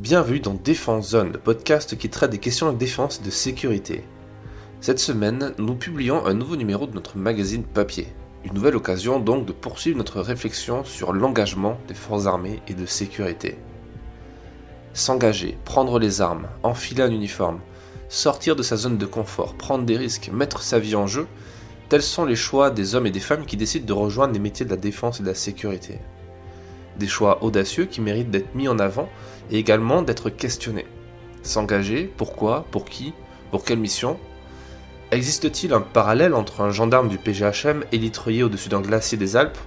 Bienvenue dans Défense Zone, le podcast qui traite des questions de défense et de sécurité. Cette semaine, nous publions un nouveau numéro de notre magazine papier. Une nouvelle occasion donc de poursuivre notre réflexion sur l'engagement des forces armées et de sécurité. S'engager, prendre les armes, enfiler un uniforme, sortir de sa zone de confort, prendre des risques, mettre sa vie en jeu, tels sont les choix des hommes et des femmes qui décident de rejoindre les métiers de la défense et de la sécurité. Des choix audacieux qui méritent d'être mis en avant et également d'être questionnés. S'engager, pourquoi, pour qui, pour quelle mission? Existe-t-il un parallèle entre un gendarme du PGHM élitreillé au-dessus d'un glacier des Alpes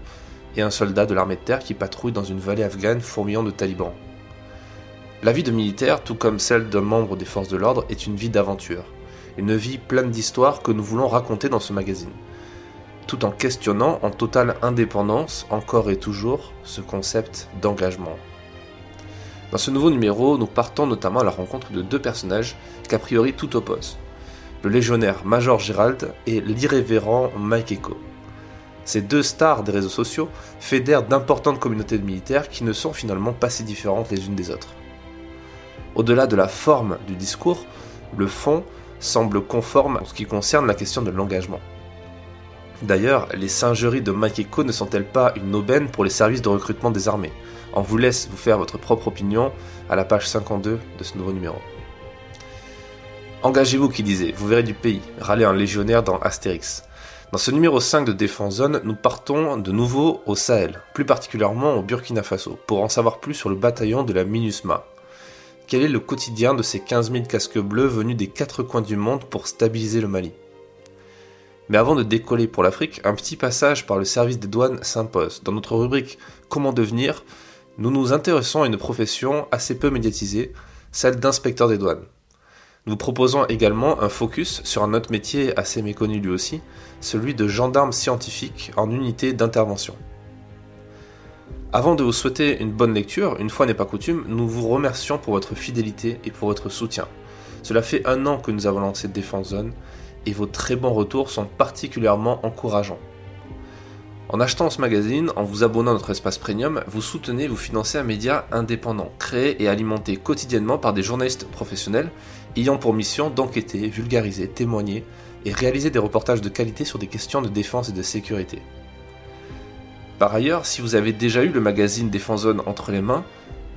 et un soldat de l'armée de terre qui patrouille dans une vallée afghane fourmillant de talibans? La vie de militaire, tout comme celle d'un membre des forces de l'ordre, est une vie d'aventure. Une vie pleine d'histoires que nous voulons raconter dans ce magazine tout en questionnant en totale indépendance, encore et toujours, ce concept d'engagement. Dans ce nouveau numéro, nous partons notamment à la rencontre de deux personnages qu'a priori tout opposent. Le légionnaire Major Gérald et l'irrévérend Mike Echo. Ces deux stars des réseaux sociaux fédèrent d'importantes communautés de militaires qui ne sont finalement pas si différentes les unes des autres. Au-delà de la forme du discours, le fond semble conforme en ce qui concerne la question de l'engagement. D'ailleurs, les singeries de Makeko ne sont-elles pas une aubaine pour les services de recrutement des armées? On vous laisse vous faire votre propre opinion à la page 52 de ce nouveau numéro. Engagez-vous qui disait, vous verrez du pays, râlait un légionnaire dans Astérix. Dans ce numéro 5 de Défense Zone, nous partons de nouveau au Sahel, plus particulièrement au Burkina Faso, pour en savoir plus sur le bataillon de la MINUSMA. Quel est le quotidien de ces 15 000 casques bleus venus des quatre coins du monde pour stabiliser le Mali? Mais avant de décoller pour l'Afrique, un petit passage par le service des douanes s'impose. Dans notre rubrique Comment devenir, nous nous intéressons à une profession assez peu médiatisée, celle d'inspecteur des douanes. Nous proposons également un focus sur un autre métier assez méconnu lui aussi, celui de gendarme scientifique en unité d'intervention. Avant de vous souhaiter une bonne lecture, une fois n'est pas coutume, nous vous remercions pour votre fidélité et pour votre soutien. Cela fait un an que nous avons lancé Défense Zone et vos très bons retours sont particulièrement encourageants. En achetant ce magazine, en vous abonnant à notre espace premium, vous soutenez et vous financez un média indépendant, créé et alimenté quotidiennement par des journalistes professionnels ayant pour mission d'enquêter, vulgariser, témoigner et réaliser des reportages de qualité sur des questions de défense et de sécurité. Par ailleurs, si vous avez déjà eu le magazine Défense Zone entre les mains,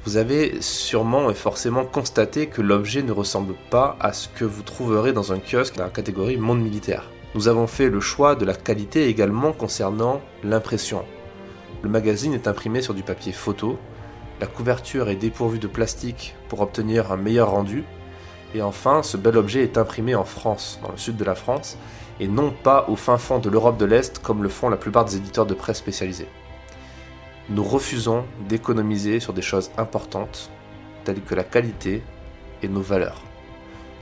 vous avez sûrement et forcément constaté que l'objet ne ressemble pas à ce que vous trouverez dans un kiosque dans la catégorie monde militaire. Nous avons fait le choix de la qualité également concernant l'impression. Le magazine est imprimé sur du papier photo, la couverture est dépourvue de plastique pour obtenir un meilleur rendu, et enfin ce bel objet est imprimé en France, dans le sud de la France, et non pas au fin fond de l'Europe de l'Est comme le font la plupart des éditeurs de presse spécialisés nous refusons d'économiser sur des choses importantes telles que la qualité et nos valeurs.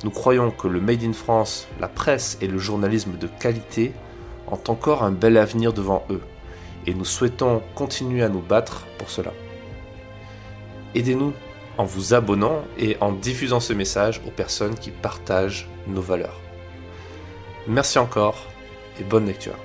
Nous croyons que le Made in France, la presse et le journalisme de qualité ont encore un bel avenir devant eux et nous souhaitons continuer à nous battre pour cela. Aidez-nous en vous abonnant et en diffusant ce message aux personnes qui partagent nos valeurs. Merci encore et bonne lecture.